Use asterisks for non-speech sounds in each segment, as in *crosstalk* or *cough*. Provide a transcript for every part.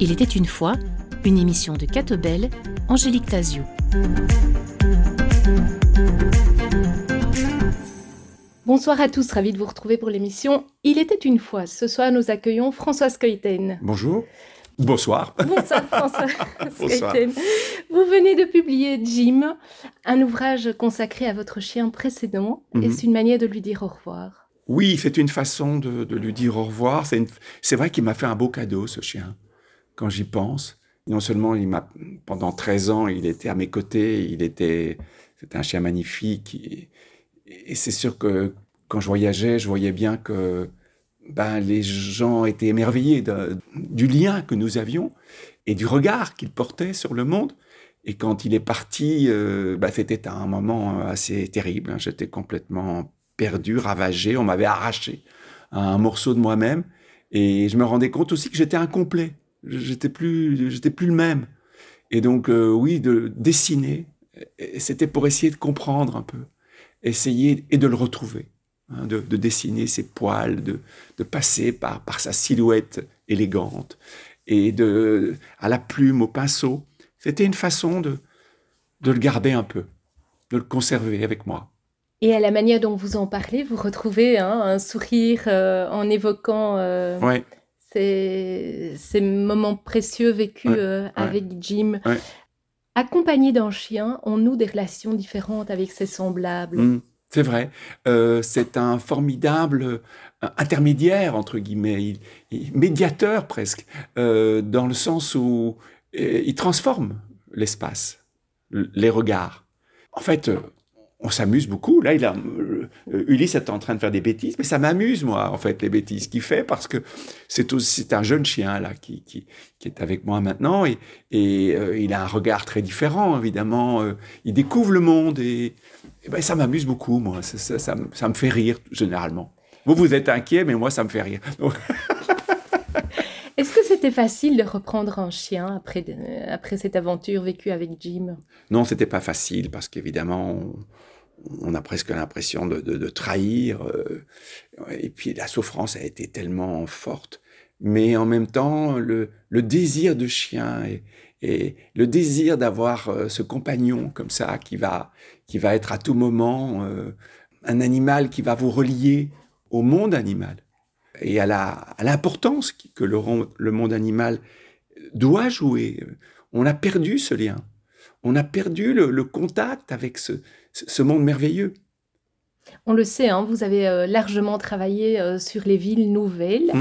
Il était une fois une émission de Catobel, Angélique Tazio. Bonsoir à tous, ravi de vous retrouver pour l'émission Il était une fois. Ce soir, nous accueillons Françoise Coyten. Bonjour. Bonsoir. Bonsoir François. Vous venez de publier Jim, un ouvrage consacré à votre chien précédent, et mhm. c'est une manière de lui dire au revoir? Oui, c'est une façon de, lui dire au revoir. C'est vrai qu'il m'a fait un beau cadeau, ce chien, quand j'y pense. Non seulement il m'a pendant 13 ans, il était à mes côtés, il était c'était un chien magnifique et, et c'est sûr que quand je voyageais, je voyais bien que ben, les gens étaient émerveillés du lien que nous avions et du regard qu'il portait sur le monde. Et quand il est parti, euh, ben, c'était un moment assez terrible. Hein. J'étais complètement perdu, ravagé. On m'avait arraché un morceau de moi-même. Et je me rendais compte aussi que j'étais incomplet. J'étais plus, j'étais plus le même. Et donc, euh, oui, de dessiner, c'était pour essayer de comprendre un peu, essayer et de le retrouver. Hein, de, dessiner ses poils, de, passer par, par sa silhouette élégante, et de, à la plume, au pinceau. C'était une façon de, de le garder un peu, de le conserver avec moi. Et à la manière dont vous en parlez, vous retrouvez hein, un sourire euh, en évoquant euh, ces, moments précieux vécus euh, avec Jim. Accompagné d'un chien, on noue des relations différentes avec ses semblables? Mmh. C'est vrai. C'est un formidable intermédiaire, entre guillemets, médiateur presque, dans le sens où il transforme l'espace, les regards. En fait, on s'amuse beaucoup. Là, il a, Ulysse est en train de faire des bêtises, mais ça m'amuse, moi, en fait, les bêtises qu'il fait, parce que c'est un jeune chien, là, qui, est avec moi maintenant, et, et il a un regard très différent, évidemment. il découvre le monde, et ben, ça m'amuse beaucoup, moi. Ça, ça, me fait rire, généralement. Vous, vous êtes inquiet, mais moi, ça me fait rire. *laughs* Est-ce que c'était facile de reprendre un chien après, après cette aventure vécue avec Jim? Non, c'était pas facile parce qu'évidemment, on, a presque l'impression de, trahir. Euh, et puis la souffrance a été tellement forte. Mais en même temps, le, désir de chien et, et le désir d'avoir euh, ce compagnon comme ça qui va, qui va être à tout moment euh, un animal qui va vous relier au monde animal et à l'importance que le, le, monde animal doit jouer. On a perdu ce lien. On a perdu le, contact avec ce, ce, monde merveilleux. On le sait, hein, vous avez euh, largement travaillé sur les villes nouvelles.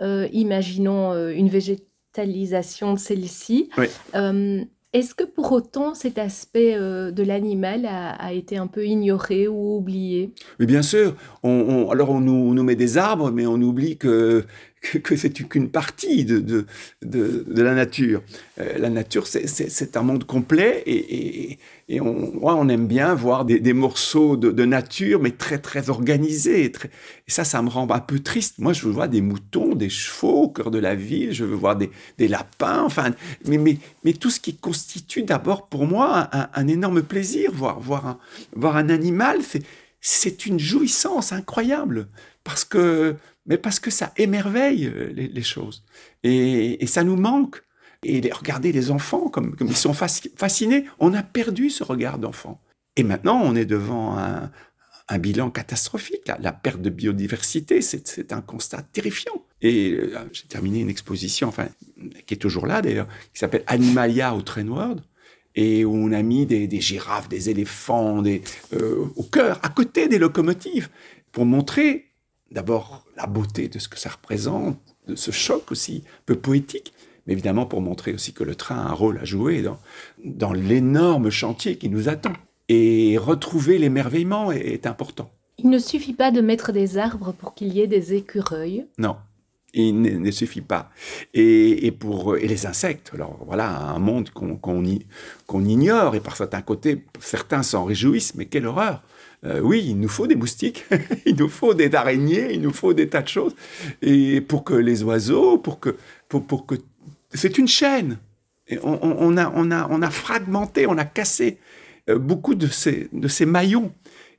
Mm-hmm. imaginons une végétation de celle-ci. Euh, est-ce que pour autant cet aspect euh, de l'animal a, été un peu ignoré ou oublié? Oui, bien sûr. Alors on nous, met des arbres, mais on oublie que, que, c'est qu'une partie de, de, de, la nature. Euh, la nature, c'est un monde complet et, et, on, on, aime bien voir des, morceaux de, nature, mais très, très organisés. Et, et, ça, ça me rend un peu triste. Moi, je veux voir des moutons, des chevaux au cœur de la ville, je veux voir des, des lapins, enfin, mais, mais, mais, tout ce qui constitue d'abord pour moi un, un, énorme plaisir. Voir, voir, un, voir un animal, c'est une jouissance incroyable parce que mais parce que ça émerveille euh, les, choses. Et, ça nous manque. Et regardez les enfants, comme, ils sont fascinés. On a perdu ce regard d'enfant. Et maintenant, on est devant un, bilan catastrophique. La, perte de biodiversité, c'est un constat terrifiant. Et euh, j'ai terminé une exposition, enfin, qui est toujours là d'ailleurs, qui s'appelle Animalia au Train World, et où on a mis des, girafes, des éléphants des, euh, au cœur, à côté des locomotives, pour montrer d'abord la beauté de ce que ça représente, de ce choc aussi peu poétique, mais évidemment pour montrer aussi que le train a un rôle à jouer dans, dans l'énorme chantier qui nous attend. Et retrouver l'émerveillement est, important. Il ne suffit pas de mettre des arbres pour qu'il y ait des écureuils. Non, il ne, suffit pas. Et, pour et les insectes, alors voilà un monde qu'on qu'on ignore et par certains côtés, certains s'en réjouissent, mais quelle horreur euh, oui, il nous faut des moustiques, *laughs* il nous faut des araignées, il nous faut des tas de choses. Et pour que les oiseaux, pour que, pour, que, c'est une chaîne. Et on, a, on, a, on a fragmenté, on a cassé euh, beaucoup de ces, de ces maillons.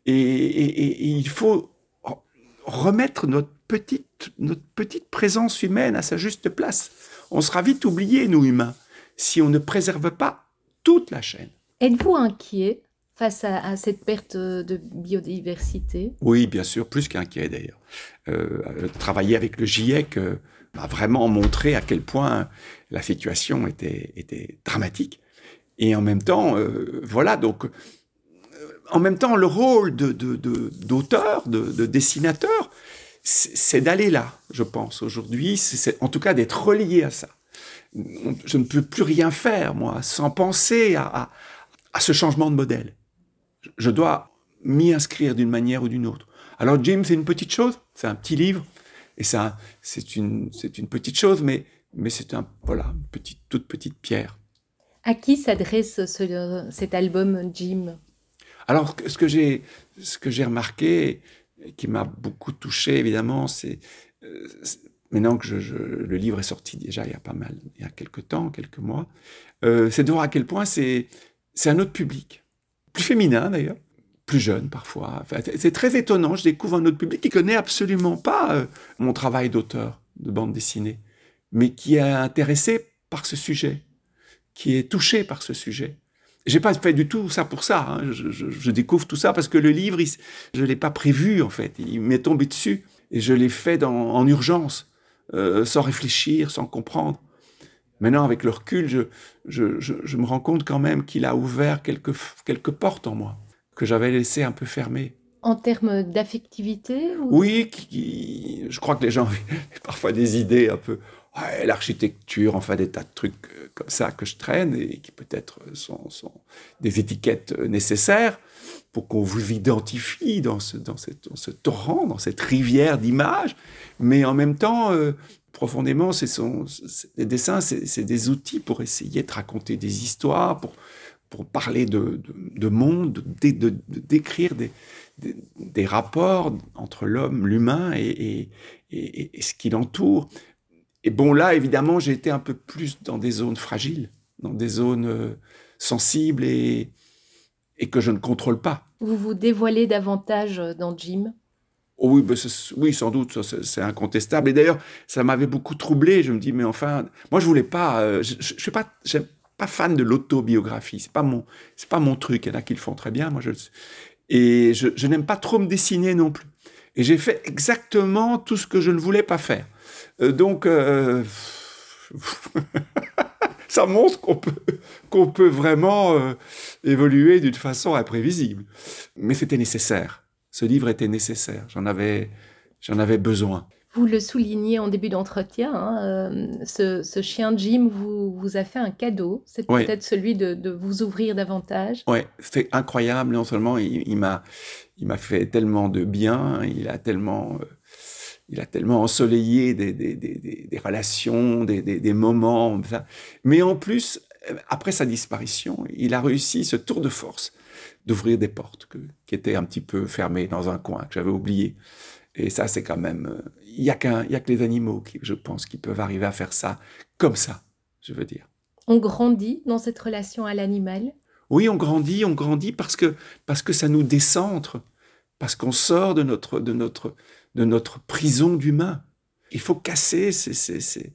Et, il faut remettre notre petite, notre petite présence humaine à sa juste place. On sera vite oublié, nous humains, si on ne préserve pas toute la chaîne. Êtes-vous inquiet? Face à, cette perte de biodiversité Oui, bien sûr, plus qu'inquiet d'ailleurs. Euh, travailler avec le GIEC euh, m'a vraiment montré à quel point la situation était, dramatique. Et en même temps, euh, voilà, donc, euh, en même temps, le rôle d'auteur, de, de, de, dessinateur, c'est d'aller là, je pense, aujourd'hui, en tout cas d'être relié à ça. Je ne peux plus rien faire, moi, sans penser à, ce changement de modèle. Je dois m'y inscrire d'une manière ou d'une autre. Alors, Jim, c'est une petite chose, c'est un petit livre, et ça, c'est une, c'est une petite chose, mais, mais c'est un, voilà, une petite, toute petite pierre. À qui s'adresse ce, cet album Jim? Alors, ce que j'ai, ce que j'ai remarqué, qui m'a beaucoup touché, évidemment, c'est euh, maintenant que je, le livre est sorti déjà il y a pas mal, il y a quelques temps, quelques mois, euh, c'est de voir à quel point c'est, c'est un autre public, plus féminin d'ailleurs, plus jeune parfois. C'est très étonnant, je découvre un autre public qui connaît absolument pas euh, mon travail d'auteur de bande dessinée, mais qui est intéressé par ce sujet qui est touché par ce sujet. J'ai pas fait du tout ça pour ça. Hein. Je, découvre tout ça parce que le livre, je l'ai pas prévu en fait. Il m'est tombé dessus et je l'ai fait en urgence, euh, sans réfléchir, sans comprendre. Maintenant, avec le recul, je, je me rends compte quand même qu'il a ouvert quelques, quelques portes en moi que j'avais laissées un peu fermées. En termes d'affectivité Oui, je crois que les gens ont *laughs* parfois des idées un peu l'architecture, enfin des tas de trucs euh, comme ça que je traîne et qui peut-être sont, des étiquettes euh, nécessaires pour qu'on vous identifie dans ce, dans, ce torrent, dans cette rivière d'images. Mais en même temps, euh, profondément, c'est son, dessins, c'est des outils pour essayer de raconter des histoires, pour, parler de, de, monde, de, décrire des, rapports entre l'homme, l'humain et, ce qui l'entoure. Et bon, là, évidemment, j'ai été un peu plus dans des zones fragiles, dans des zones euh, sensibles et, et que je ne contrôle pas. Vous vous dévoilez davantage euh, dans Jim? Oh oui, ben, oui, sans doute, c'est incontestable. Et d'ailleurs, ça m'avait beaucoup troublé. Je me dis, mais enfin, moi, je voulais pas. Euh, je, je, suis pas, fan de l'autobiographie. C'est pas mon, c'est pas mon truc. Il y en a qui le font très bien. Moi, je, et je, je n'aime pas trop me dessiner non plus. Et j'ai fait exactement tout ce que je ne voulais pas faire. Euh, donc, euh, *laughs* ça montre qu'on peut, qu'on peut vraiment euh, évoluer d'une façon imprévisible. Mais c'était nécessaire. Ce livre était nécessaire. J'en avais, j'en avais besoin. Vous le soulignez en début d'entretien, hein, ce, chien Jim vous, vous a fait un cadeau. C'est peut-être celui de, vous ouvrir davantage. Oui, c'est incroyable. Non seulement il, m'a, il m'a fait tellement de bien, il a tellement il a tellement ensoleillé des, des, des, des relations, des, moments. Mais en plus, après sa disparition, il a réussi ce tour de force d'ouvrir des portes qui étaient un petit peu fermées dans un coin que j'avais oublié. Et ça, c'est quand même. Il n'y a, qu'un, a que les animaux, qui, je pense, qui peuvent arriver à faire ça comme ça, je veux dire. On grandit dans cette relation à l'animal? Oui, on grandit, on grandit parce que, parce que ça nous décentre, parce qu'on sort de notre, de notre, de notre prison d'humain. Il faut casser ces, ces, ces,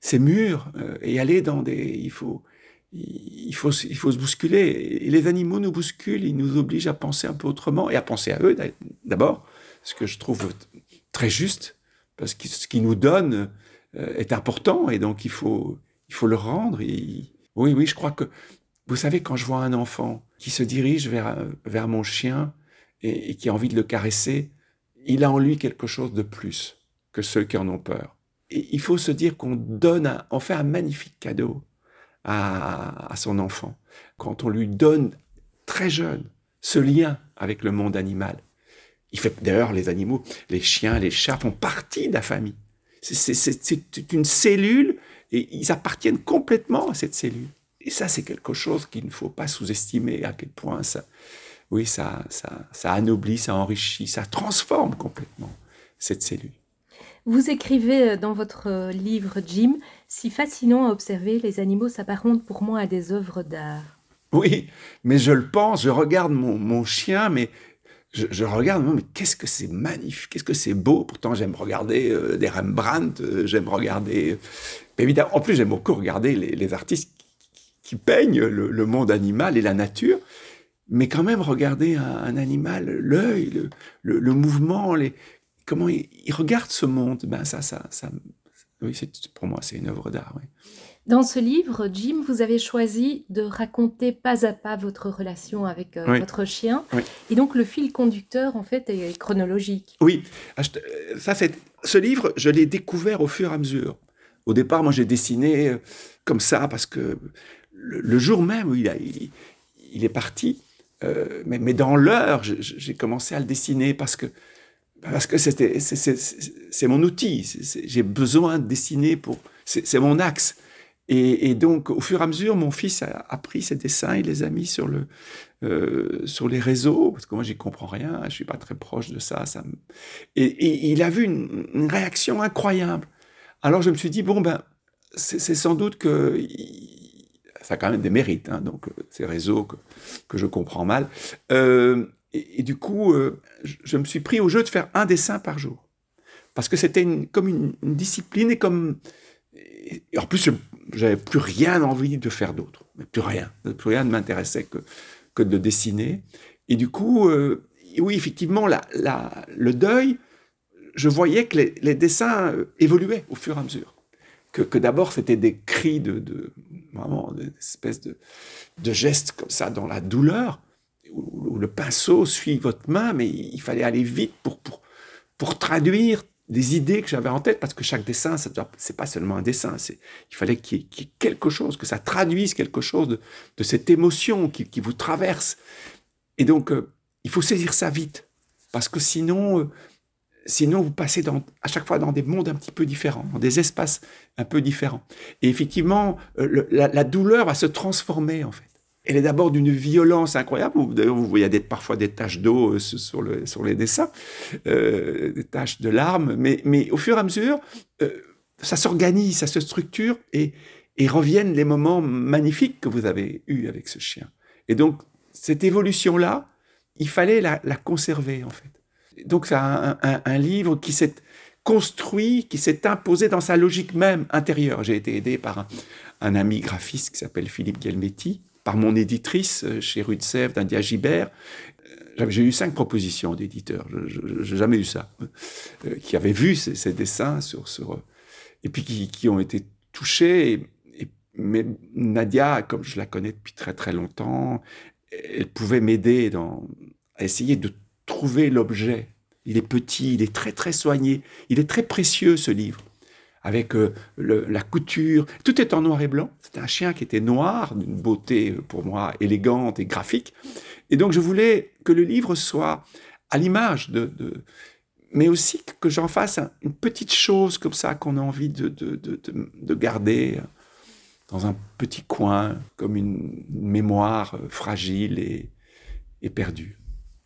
ces murs euh, et aller dans des... Il faut, il, faut, il faut se bousculer. Et les animaux nous bousculent, ils nous obligent à penser un peu autrement et à penser à eux d'abord, ce que je trouve très juste, parce que ce qu'ils nous donnent euh, est important et donc il faut, il faut le rendre. Oui, oui, je crois que, vous savez, quand je vois un enfant qui se dirige vers, vers mon chien et, qui a envie de le caresser, il a en lui quelque chose de plus que ceux qui en ont peur. Et il faut se dire qu'on donne, on fait un magnifique cadeau à, son enfant quand on lui donne très jeune ce lien avec le monde animal. Il fait d'ailleurs les animaux, les chiens, les chats font partie de la famille. C'est une cellule et ils appartiennent complètement à cette cellule. Et ça, c'est quelque chose qu'il ne faut pas sous-estimer à quel point ça, oui, ça, ça, ça anoblit, ça enrichit, ça transforme complètement cette cellule. Vous écrivez euh, dans votre euh, livre Jim, si fascinant à observer, les animaux s'apparentent pour moi à des œuvres d'art. Oui, mais je le pense, je regarde mon, chien, mais je, regarde, mais qu'est-ce que c'est magnifique, qu'est-ce que c'est beau. Pourtant, j'aime regarder euh, des Rembrandt, j'aime regarder. évidemment, en plus, j'aime beaucoup regarder les, artistes qui, peignent le, monde animal et la nature. Mais quand même, regarder un, animal, l'œil, le, mouvement, les, comment il, il, regarde ce monde, ben ça, ça, ça, oui, pour moi, c'est une œuvre d'art. Oui. Dans ce livre, Jim, vous avez choisi de raconter pas à pas votre relation avec euh, votre chien. Et donc, le fil conducteur, en fait, est chronologique. Oui. Ah, euh, ça, c'est... Ce livre, je l'ai découvert au fur et à mesure. Au départ, moi, j'ai dessiné euh, comme ça parce que le, jour même où il, a, il, est parti, mais, mais, dans l'heure, j'ai commencé à le dessiner parce que parce que c'était, c'est mon outil. J'ai besoin de dessiner pour. C'est mon axe. Et, donc, au fur et à mesure, mon fils a, pris ses dessins, il les a mis sur, le, euh, sur les réseaux, parce que moi, j'y comprends rien, je suis pas très proche de ça. ça et, il a vu une, réaction incroyable. Alors, je me suis dit, bon, ben, c'est sans doute que ça a quand même des mérites, hein, donc euh, ces réseaux que, que, je comprends mal. Euh, et, du coup, je, me suis pris au jeu de faire un dessin par jour. Parce que c'était comme une, une, discipline et comme... Et en plus, j'avais plus rien envie de faire d'autre. Plus rien. Plus rien ne m'intéressait que, que de dessiner. Et du coup, euh, oui, effectivement, le deuil, je voyais que les, dessins euh, évoluaient au fur et à mesure. Que, que d'abord, c'était des cris de, de, vraiment, des espèces de, de gestes comme ça dans la douleur, où, le pinceau suit votre main, mais il fallait aller vite pour, pour, pour traduire des idées que j'avais en tête, parce que chaque dessin, ce n'est pas seulement un dessin, c'est, il fallait qu'il y, ait, quelque chose, que ça traduise quelque chose de, cette émotion qui, vous traverse. Et donc, euh, il faut saisir ça vite, parce que sinon, euh, sinon vous passez à chaque fois dans des mondes un petit peu différents, dans des espaces un peu différents. Et effectivement, euh, la douleur va se transformer, en fait elle est d'abord d'une violence incroyable. D'ailleurs, vous voyez parfois des taches d'eau euh, sur, le, sur les dessins, euh, des taches de larmes, mais, au fur et à mesure, euh, ça s'organise, ça se structure et, reviennent les moments magnifiques que vous avez eus avec ce chien. Et donc, cette évolution-là, il fallait la, conserver, en fait. Donc, c'est un, un, livre qui s'est construit, qui s'est imposé dans sa logique même intérieure. J'ai été aidé par un, un ami graphiste qui s'appelle Philippe Gelmetti, par mon éditrice euh, chez Rue de Sèvres, d'India Gibert. Euh, j'ai eu cinq propositions d'éditeurs, je n'ai jamais eu ça, euh, qui avaient vu ces, dessins sur, et puis qui, ont été touchés. mais Nadia, comme je la connais depuis très très longtemps, elle pouvait m'aider à essayer de trouver l'objet. Il est petit, il est très très soigné, il est très précieux ce livre avec euh, la couture. Tout est en noir et blanc. C'était un chien qui était noir, d'une beauté euh, pour moi élégante et graphique. Et donc je voulais que le livre soit à l'image de, mais aussi que j'en fasse une petite chose comme ça qu'on a envie de, de, garder dans un petit coin, comme une, mémoire euh, fragile et, et perdue.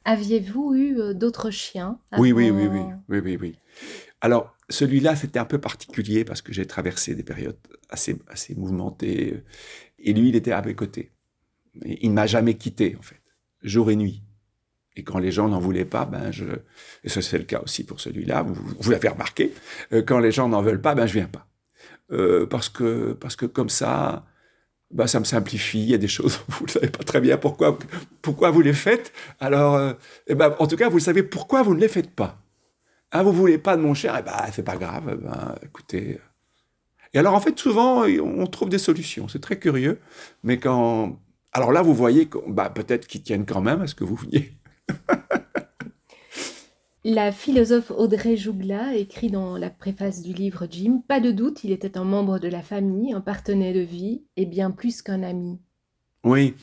Aviez-vous eu d'autres chiens oui, oui, oui, oui, oui, oui, oui. Alors, celui-là, c'était un peu particulier parce que j'ai traversé des périodes assez, assez mouvementées. Et lui, il était à mes côtés. il ne m'a jamais quitté, en fait, jour et nuit. Et quand les gens n'en voulaient pas, ben je, et ça c'est le cas aussi pour celui-là, vous, l'avez remarqué, euh, quand les gens n'en veulent pas, ben je viens pas. Euh, parce, que, parce que comme ça, ben ça me simplifie, il y a des choses, *laughs* vous ne savez pas très bien pourquoi, pourquoi vous les faites. Alors, euh, eh ben, en tout cas, vous savez pourquoi vous ne les faites pas. Ah, vous voulez pas de mon cher? Eh ben, c'est pas grave. Eh ben, écoutez. Et alors, en fait, souvent, on trouve des solutions. C'est très curieux. Mais quand. Alors là, vous voyez bah, peut-être qu'ils tiennent quand même à ce que vous veniez. *laughs* La philosophe Audrey Jougla écrit dans la préface du livre Jim Pas de doute, il était un membre de la famille, un partenaire de vie et bien plus qu'un ami. Oui,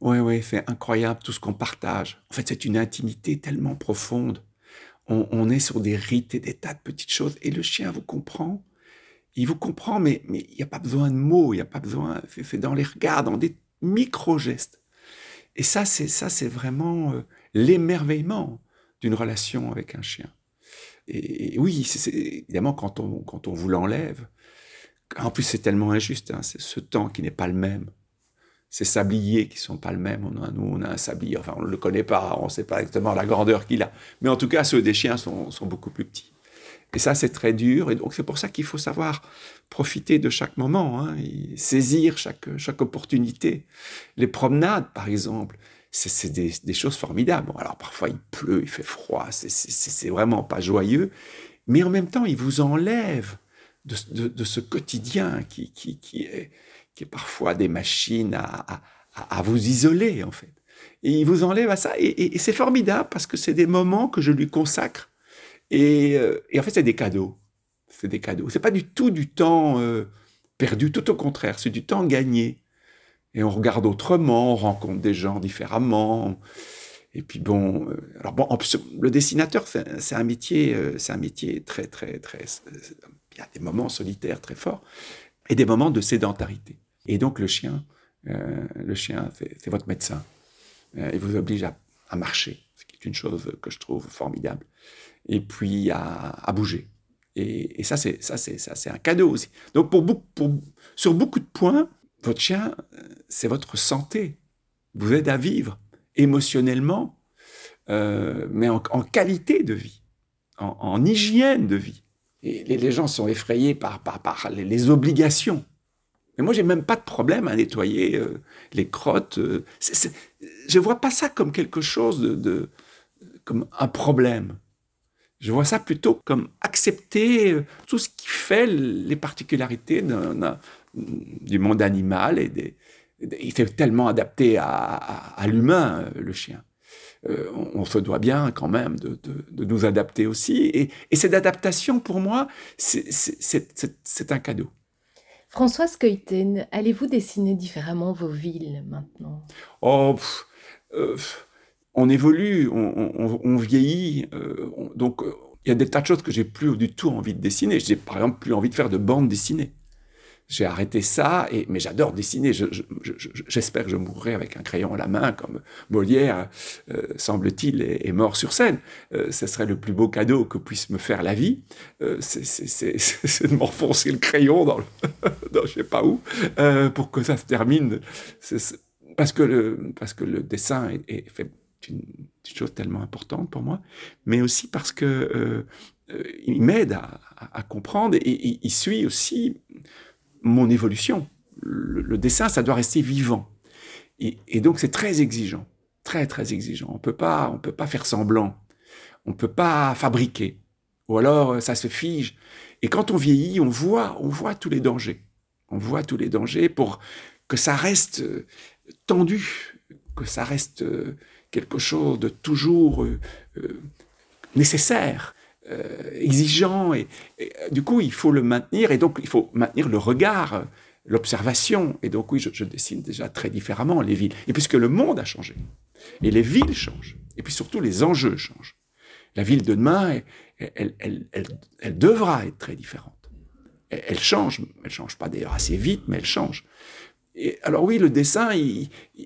oui, oui, c'est incroyable tout ce qu'on partage. En fait, c'est une intimité tellement profonde on, est sur des rites et des tas de petites choses, et le chien vous comprend. Il vous comprend, mais il n'y a pas besoin de mots, il n'y a pas besoin, c'est dans les regards, dans des micro-gestes. Et ça, c'est ça, c'est vraiment euh, l'émerveillement d'une relation avec un chien. Et, oui, c'est évidemment quand on, quand on vous l'enlève, en plus c'est tellement injuste, hein, c'est ce temps qui n'est pas le même. Ces sabliers qui sont pas le même. On a, nous, on a un sablier, enfin, on ne le connaît pas, on ne sait pas exactement la grandeur qu'il a. Mais en tout cas, ceux des chiens sont, sont beaucoup plus petits. Et ça, c'est très dur. Et donc, c'est pour ça qu'il faut savoir profiter de chaque moment, hein, saisir chaque, chaque opportunité. Les promenades, par exemple, c'est des, des, choses formidables. Bon, alors, parfois, il pleut, il fait froid, c'est vraiment pas joyeux. Mais en même temps, il vous enlève de, de, de ce quotidien qui, qui, qui, est, qui est parfois des machines à, vous isoler, en fait. Et il vous enlève à ça. Et c'est formidable parce que c'est des moments que je lui consacre euh, et, en fait, c'est des cadeaux. C'est des cadeaux. C'est pas du tout du temps euh, perdu, tout au contraire, c'est du temps gagné. Et on regarde autrement, on rencontre des gens différemment. Et puis bon, euh, alors bon, le dessinateur, c'est un métier, c'est un métier très, très, très. Il y a des moments solitaires très forts et des moments de sédentarité. Et donc le chien, le chien, c'est votre médecin. il vous oblige à, marcher, ce qui est une chose que je trouve formidable et puis à, bouger. Et, ça, c'est un cadeau aussi. Donc sur beaucoup de points, votre chien, c'est votre santé, vous aide à vivre émotionnellement, euh, mais en, qualité de vie, en, hygiène de vie. Et les, gens sont effrayés par les, obligations. Mais moi, j'ai même pas de problème à nettoyer euh, les crottes. Euh, je vois pas ça comme quelque chose de, comme un problème. Je vois ça plutôt comme accepter euh, tout ce qui fait les particularités du monde animal. Et il fait tellement adapté à, l'humain, euh, le chien. On, se doit bien quand même de, nous adapter aussi. Et, cette adaptation, pour moi, c'est un cadeau. Françoise Keuten, allez-vous dessiner différemment vos villes maintenant? Oh, on évolue, on, vieillit. Euh, donc, euh, il y a des tas de choses que j'ai plus du tout envie de dessiner. J'ai par exemple plus envie de faire de bande dessinée. J'ai arrêté ça, mais j'adore dessiner. J'espère que je mourrai avec un crayon à la main, comme Molière, euh, semble-t-il, est, mort sur scène. ce serait le plus beau cadeau que puisse me faire la vie. *laughs* c'est de m'enfoncer le crayon dans, le *laughs* dans je sais pas où, pour que ça se termine. parce que le, parce que le dessin est une, chose tellement importante pour moi, mais aussi parce que euh, euh, il m'aide à, comprendre et, il suit aussi mon évolution. Le, dessin, ça doit rester vivant. Et, donc c'est très exigeant, très très exigeant. On peut pas, on peut pas faire semblant, on peut pas fabriquer, ou alors euh, ça se fige. Et quand on vieillit, on voit, on voit tous les dangers. On voit tous les dangers pour que ça reste tendu, que ça reste quelque chose de toujours euh, euh, nécessaire, euh, exigeant, et, du coup, il faut le maintenir, et donc il faut maintenir le regard, l'observation, et donc oui, je, dessine déjà très différemment les villes, et puisque le monde a changé, et les villes changent, et puis surtout les enjeux changent. La ville de demain, elle, elle, elle, devra être très différente. Elle, change, elle change pas d'ailleurs assez vite, mais elle change alors oui, le dessin,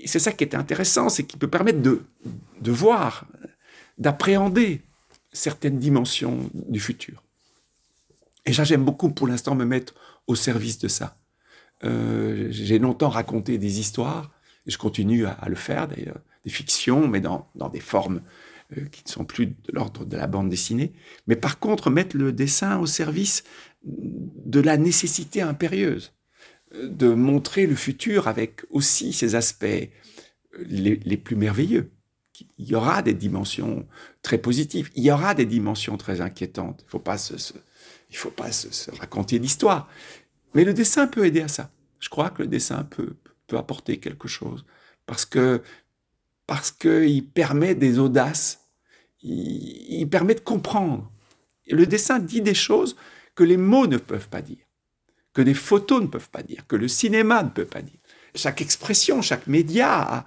c'est ça qui est intéressant, c'est qu'il peut permettre de, de voir, d'appréhender certaines dimensions du futur. Et j'aime beaucoup pour l'instant me mettre au service de ça. Euh, j'ai longtemps raconté des histoires, et je continue à, le faire d'ailleurs, des fictions, mais dans, des formes euh, qui ne sont plus de l'ordre de la bande dessinée. Mais par contre, mettre le dessin au service de la nécessité impérieuse de montrer le futur avec aussi ses aspects euh, les, plus merveilleux. Il y aura des dimensions très positives, il y aura des dimensions très inquiétantes. Il ne faut pas se, raconter l'histoire. Mais le dessin peut aider à ça. Je crois que le dessin peut, apporter quelque chose parce que parce qu'il permet des audaces, il permet de comprendre. Le dessin dit des choses que les mots ne peuvent pas dire que des photos ne peuvent pas dire, que le cinéma ne peut pas dire. Chaque expression, chaque média,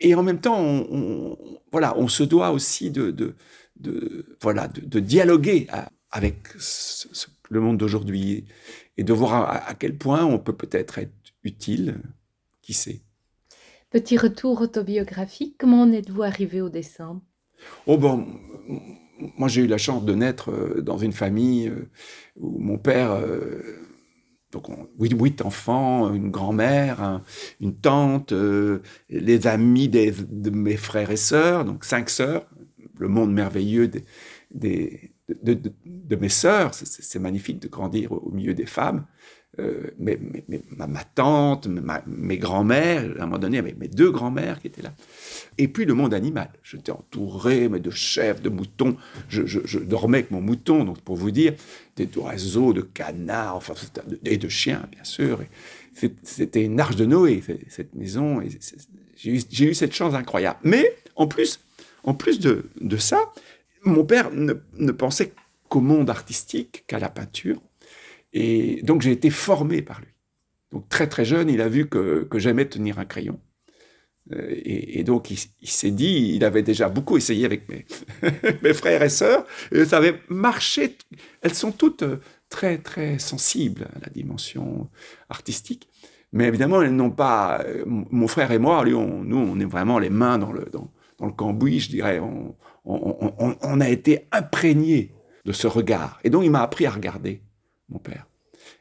et en même temps, on, voilà, on se doit aussi de, de, voilà, de, dialoguer avec le monde d'aujourd'hui et de voir à, quel point on peut peut-être être utile, qui sait. Petit retour autobiographique, comment en êtes-vous arrivé au dessin? Oh bon, moi j'ai eu la chance de naître euh, dans une famille euh, où mon père donc huit, enfants, une grand-mère, une tante, euh, les amis de mes frères et sœurs, donc cinq sœurs, le monde merveilleux des, de, mes sœurs. C'est magnifique de grandir au, milieu des femmes. Euh, ma, tante, mes grands-mères, à un moment donné, mes deux grands-mères qui étaient là. Et puis le monde animal. J'étais entouré de chèvres, de moutons. Je, dormais avec mon mouton, donc pour vous dire, des oiseaux, de canards, enfin, et de chiens, bien sûr. C'était une arche de Noé, cette maison. J'ai eu, cette chance incroyable. Mais en plus, en plus de, ça, mon père ne pensait qu'au monde artistique, qu'à la peinture. Et donc j'ai été formé par lui. Donc très très jeune, il a vu que, que j'aimais tenir un crayon. Euh, et, donc il, s'est dit, il avait déjà beaucoup essayé avec mes, *laughs* mes frères et sœurs, et ça avait marché. Elles sont toutes euh, très très sensibles à la dimension artistique. Mais évidemment, elles n'ont pas. Euh, mon frère et moi, lui, nous, on est vraiment les mains dans le, dans, dans le cambouis, je dirais. On, on, on, on a été imprégnés de ce regard. Et donc, il m'a appris à regarder mon père.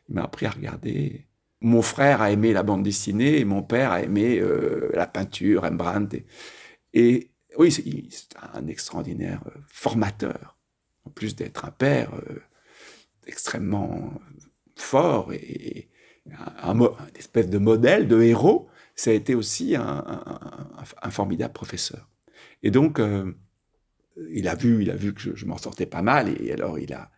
M'a appris à regarder. Mon frère a aimé la bande dessinée et mon père a aimé euh, la peinture, Rembrandt. Et, oui, c'est un extraordinaire euh, formateur. En plus d'être un père euh, extrêmement fort et, un, espèce de modèle, de héros, ça a été aussi un, formidable professeur. Et donc, il a vu, il a vu que je, je m'en sortais pas mal et alors il a,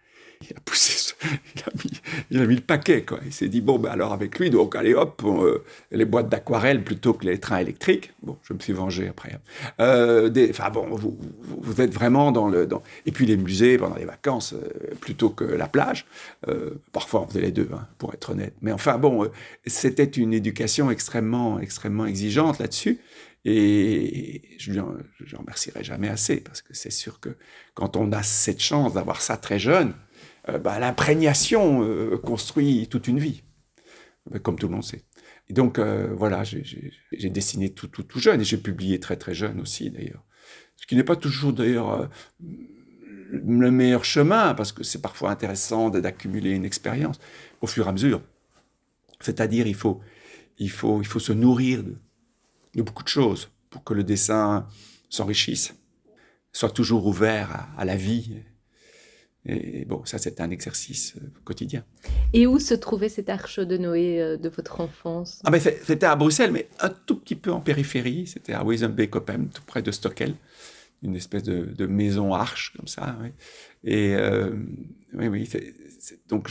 il a poussé, il a mis, il a mis le paquet, quoi. Il s'est dit, bon, ben alors avec lui, donc allez hop, euh, les boîtes d'aquarelle plutôt que les trains électriques. Bon, je me suis vengé après. Euh, enfin bon, vous, vous, êtes vraiment dans le... Et puis les musées pendant les vacances, euh, plutôt que la plage. parfois, on faisait les deux, hein, pour être honnête. Mais enfin bon, c'était une éducation extrêmement, extrêmement exigeante là-dessus. Et je ne remercierai jamais assez, parce que c'est sûr que quand on a cette chance d'avoir ça très jeune, bah, l'imprégnation euh, construit toute une vie, comme tout le monde sait. Donc, euh, voilà, j'ai dessiné tout, tout, tout, jeune et j'ai publié très, très jeune aussi, d'ailleurs. Ce qui n'est pas toujours, d'ailleurs, le meilleur chemin, parce que c'est parfois intéressant d'accumuler une expérience au fur et à mesure. C'est-à-dire, il faut, il, faut, il faut se nourrir de, beaucoup de choses pour que le dessin s'enrichisse, soit toujours ouvert à la vie et bon, ça, c'est un exercice euh, quotidien. Et où se trouvait cette arche de Noé euh, de votre enfance? Ah ben, C'était à Bruxelles, mais un tout petit peu en périphérie. C'était à Wezenbeek-Oppem, tout près de Stockel. Une espèce de, maison arche, comme ça. Et euh, oui, oui. donc,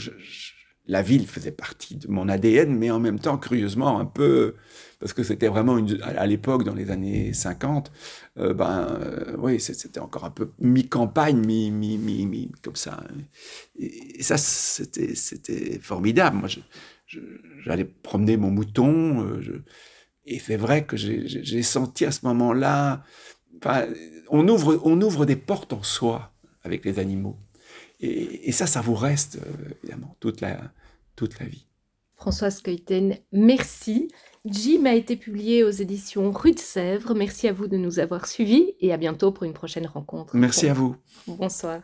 la ville faisait partie de mon ADN, mais en même temps, curieusement, un peu parce que c'était vraiment une, à l'époque, dans les années 50, euh, ben euh, oui, c'était encore un peu mi-campagne, mi, mi, mi, mi, comme ça. Et, ça, c'était, formidable. Moi, j'allais promener mon mouton, euh, et c'est vrai que j'ai senti à ce moment-là, on ouvre, on ouvre des portes en soi avec les animaux. Et, et ça, ça vous reste, évidemment, toute la, toute la vie. Françoise Keuten, merci. Jim a été publié aux éditions Rue de Sèvres. Merci à vous de nous avoir suivis et à bientôt pour une prochaine rencontre. Merci à vous. Bonsoir.